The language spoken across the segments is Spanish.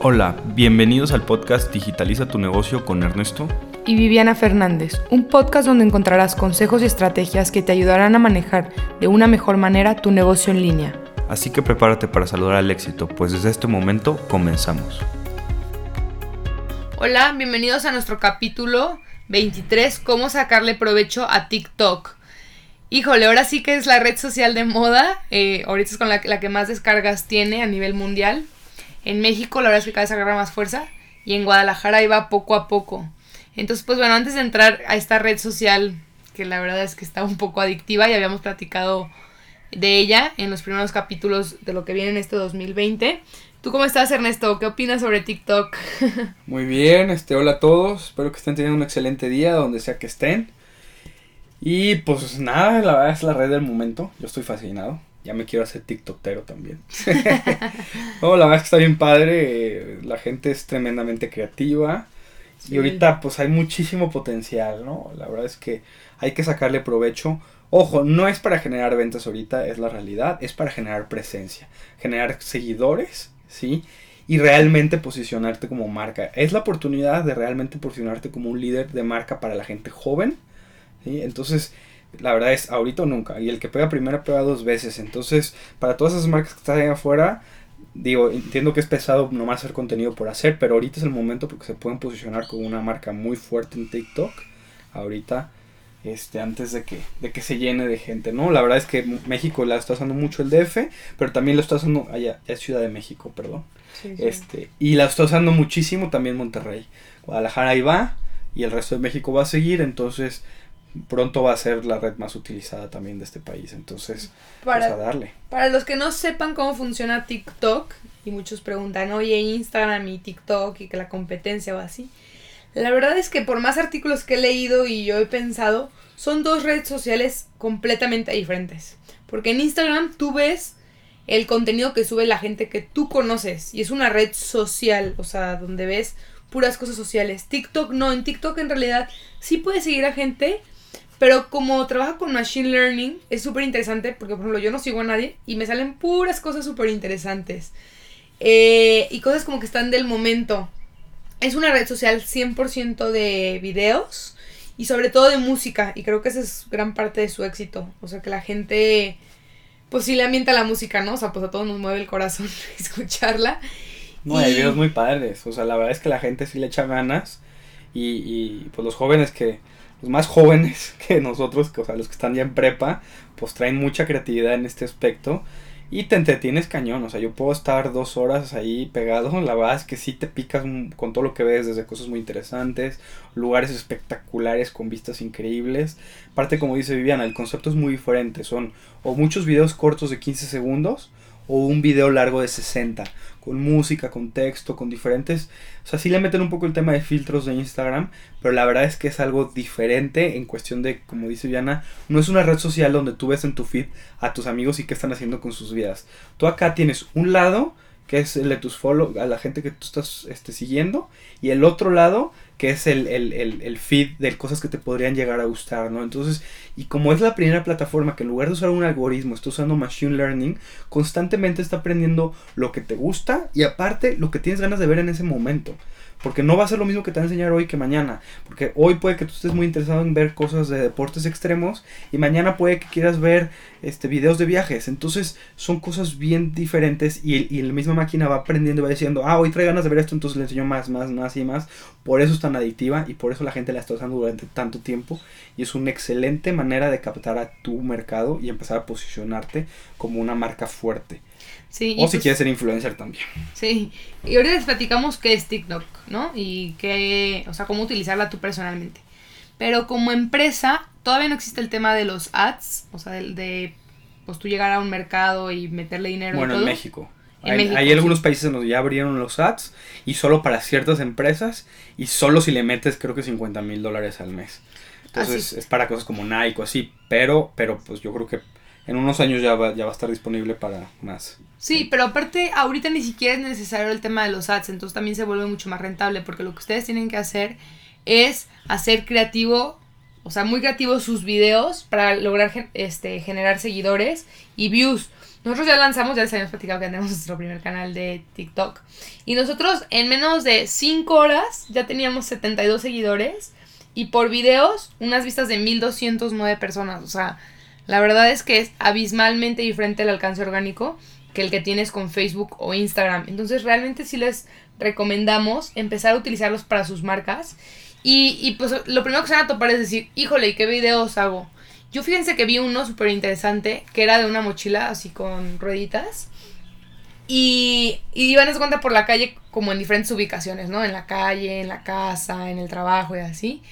Hola, bienvenidos al podcast Digitaliza tu negocio con Ernesto y Viviana Fernández, un podcast donde encontrarás consejos y estrategias que te ayudarán a manejar de una mejor manera tu negocio en línea. Así que prepárate para saludar al éxito, pues desde este momento comenzamos. Hola, bienvenidos a nuestro capítulo 23, cómo sacarle provecho a TikTok. Híjole, ahora sí que es la red social de moda, eh, ahorita es con la, la que más descargas tiene a nivel mundial. En México la verdad es que cada vez agarra más fuerza y en Guadalajara iba poco a poco. Entonces, pues bueno, antes de entrar a esta red social, que la verdad es que está un poco adictiva y habíamos platicado de ella en los primeros capítulos de lo que viene en este 2020. ¿Tú cómo estás, Ernesto? ¿Qué opinas sobre TikTok? Muy bien, este, hola a todos. Espero que estén teniendo un excelente día donde sea que estén. Y pues nada, la verdad es la red del momento. Yo estoy fascinado ya me quiero hacer TikTokero también. no, la verdad es que está bien padre, la gente es tremendamente creativa y ahorita pues hay muchísimo potencial, ¿no? La verdad es que hay que sacarle provecho. Ojo, no es para generar ventas ahorita, es la realidad, es para generar presencia, generar seguidores, ¿sí? Y realmente posicionarte como marca. Es la oportunidad de realmente posicionarte como un líder de marca para la gente joven, ¿sí? Entonces, la verdad es ahorita o nunca. Y el que pega primero pega dos veces. Entonces, para todas esas marcas que están ahí afuera, digo, entiendo que es pesado nomás hacer contenido por hacer, pero ahorita es el momento porque se pueden posicionar como una marca muy fuerte en TikTok. Ahorita, este, antes de que, de que se llene de gente, ¿no? La verdad es que México la está usando mucho el DF, pero también lo está usando allá, es Ciudad de México, perdón. Este, y la está usando muchísimo también Monterrey. Guadalajara ahí va y el resto de México va a seguir, entonces pronto va a ser la red más utilizada también de este país. Entonces, para, a darle. Para los que no sepan cómo funciona TikTok, y muchos preguntan, oye, Instagram y TikTok y que la competencia va así. La verdad es que por más artículos que he leído y yo he pensado, son dos redes sociales completamente diferentes. Porque en Instagram tú ves el contenido que sube la gente que tú conoces y es una red social, o sea, donde ves puras cosas sociales. TikTok no, en TikTok en realidad sí puedes seguir a gente, pero como trabaja con Machine Learning, es súper interesante porque, por ejemplo, yo no sigo a nadie y me salen puras cosas súper interesantes. Eh, y cosas como que están del momento. Es una red social 100% de videos y sobre todo de música. Y creo que esa es gran parte de su éxito. O sea, que la gente, pues sí le ambienta la música, ¿no? O sea, pues a todos nos mueve el corazón escucharla. No, hay videos muy padres. O sea, la verdad es que la gente sí le echa ganas. Y, y pues los jóvenes que los más jóvenes que nosotros, o sea, los que están ya en prepa, pues traen mucha creatividad en este aspecto. Y te entretienes cañón, o sea, yo puedo estar dos horas ahí pegado, la verdad es que sí te picas con todo lo que ves, desde cosas muy interesantes, lugares espectaculares con vistas increíbles. Aparte, como dice Viviana, el concepto es muy diferente, son o muchos videos cortos de 15 segundos, o un video largo de 60, con música, con texto, con diferentes... O sea, sí le meten un poco el tema de filtros de Instagram, pero la verdad es que es algo diferente en cuestión de, como dice Diana, no es una red social donde tú ves en tu feed a tus amigos y qué están haciendo con sus vidas. Tú acá tienes un lado que es el de tus follow, a la gente que tú estás este, siguiendo, y el otro lado que es el, el, el, el, feed de cosas que te podrían llegar a gustar, ¿no? Entonces, y como es la primera plataforma que en lugar de usar un algoritmo, está usando Machine Learning, constantemente está aprendiendo lo que te gusta y aparte lo que tienes ganas de ver en ese momento. Porque no va a ser lo mismo que te va a enseñar hoy que mañana. Porque hoy puede que tú estés muy interesado en ver cosas de deportes extremos y mañana puede que quieras ver este, videos de viajes. Entonces son cosas bien diferentes y, y la misma máquina va aprendiendo y va diciendo, ah, hoy trae ganas de ver esto, entonces le enseño más, más, más y más. Por eso es tan adictiva y por eso la gente la está usando durante tanto tiempo. Y es una excelente manera de captar a tu mercado y empezar a posicionarte como una marca fuerte o si pues quieres ser influencer también. Sí, y ahorita les platicamos qué es TikTok, ¿no? Y qué, o sea, cómo utilizarla tú personalmente. Pero como empresa, todavía no existe el tema de los ads, o sea, de, de pues tú llegar a un mercado y meterle dinero. Bueno, en México. hay, algunos países donde ya abrieron los ads y solo para ciertas empresas y solo si le metes creo que 50 mil dólares al mes. Entonces es para cosas como Nike o así, pero, pero pues yo creo que en unos años ya va, ya va a estar disponible para más. Sí, pero aparte ahorita ni siquiera es necesario el tema de los ads, entonces también se vuelve mucho más rentable porque lo que ustedes tienen que hacer es hacer creativo, o sea, muy creativo sus videos para lograr este, generar seguidores y views. nosotros ya lanzamos, ya les habíamos platicado que tenemos nuestro primer canal de TikTok. Y nosotros en menos de 5 horas ya teníamos 72 seguidores. Y por videos, unas vistas de 1209 personas. O sea, la verdad es que es abismalmente diferente el alcance orgánico que el que tienes con Facebook o Instagram. Entonces realmente sí les recomendamos empezar a utilizarlos para sus marcas. Y, y pues lo primero que se van a topar es decir, híjole, ¿y qué videos hago? Yo fíjense que vi uno súper interesante que era de una mochila así con rueditas. Y, y iban a cuenta por la calle como en diferentes ubicaciones, ¿no? En la calle, en la casa, en el trabajo y así.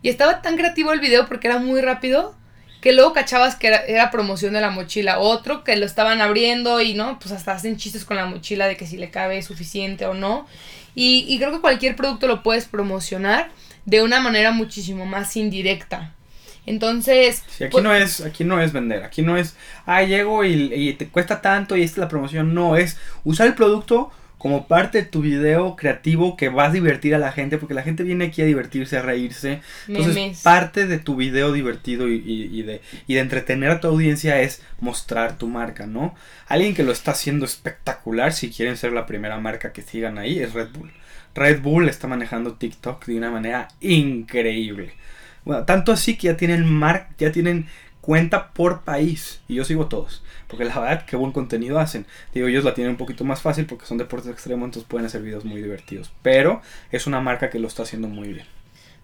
Y estaba tan creativo el video porque era muy rápido que luego cachabas que era, promoción de la mochila. Otro que lo estaban abriendo y no, pues hasta hacen chistes con la mochila de que si le cabe suficiente o no. Y, y creo que cualquier producto lo puedes promocionar de una manera muchísimo más indirecta. Entonces. Sí, aquí pues no es, aquí no es vender, aquí no es, ah, llego y, te cuesta tanto y esta es la promoción. No, es usar el producto como parte de tu video creativo que va a divertir a la gente, porque la gente viene aquí a divertirse, a reírse. Entonces, parte de tu video divertido y, y, de, y de entretener a tu audiencia es mostrar tu marca, ¿no? Alguien que lo está haciendo espectacular, si quieren ser la primera marca que sigan ahí, es Red Bull. Red Bull está manejando TikTok de una manera increíble. Bueno, tanto así que ya tienen mar ya tienen cuenta por país. Y yo sigo todos. Porque la verdad, qué buen contenido hacen. Digo, ellos la tienen un poquito más fácil porque son deportes extremos, entonces pueden hacer videos muy divertidos. Pero es una marca que lo está haciendo muy bien.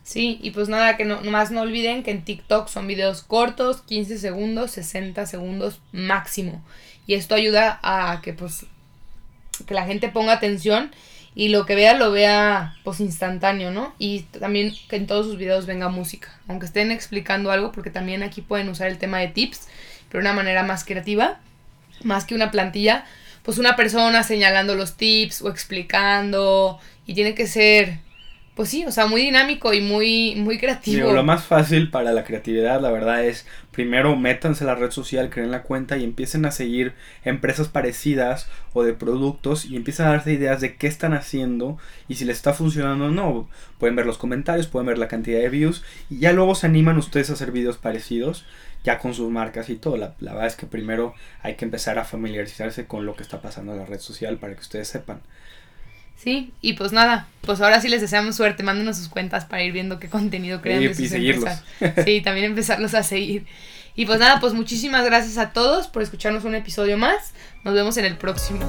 Sí, y pues nada, que no, nomás no olviden que en TikTok son videos cortos, 15 segundos, 60 segundos máximo. Y esto ayuda a que pues que la gente ponga atención y lo que vea lo vea pues instantáneo, ¿no? Y también que en todos sus videos venga música, aunque estén explicando algo, porque también aquí pueden usar el tema de tips, pero de una manera más creativa, más que una plantilla, pues una persona señalando los tips o explicando y tiene que ser pues sí, o sea, muy dinámico y muy, muy creativo. lo más fácil para la creatividad, la verdad, es primero métanse a la red social, creen la cuenta y empiecen a seguir empresas parecidas o de productos y empiezan a darse ideas de qué están haciendo y si les está funcionando o no. Pueden ver los comentarios, pueden ver la cantidad de views y ya luego se animan ustedes a hacer videos parecidos ya con sus marcas y todo. La, la verdad es que primero hay que empezar a familiarizarse con lo que está pasando en la red social para que ustedes sepan. Sí, y pues nada, pues ahora sí les deseamos suerte, mándenos sus cuentas para ir viendo qué contenido crean de sus y seguirlos. Sí, también empezarlos a seguir. Y pues nada, pues muchísimas gracias a todos por escucharnos un episodio más. Nos vemos en el próximo.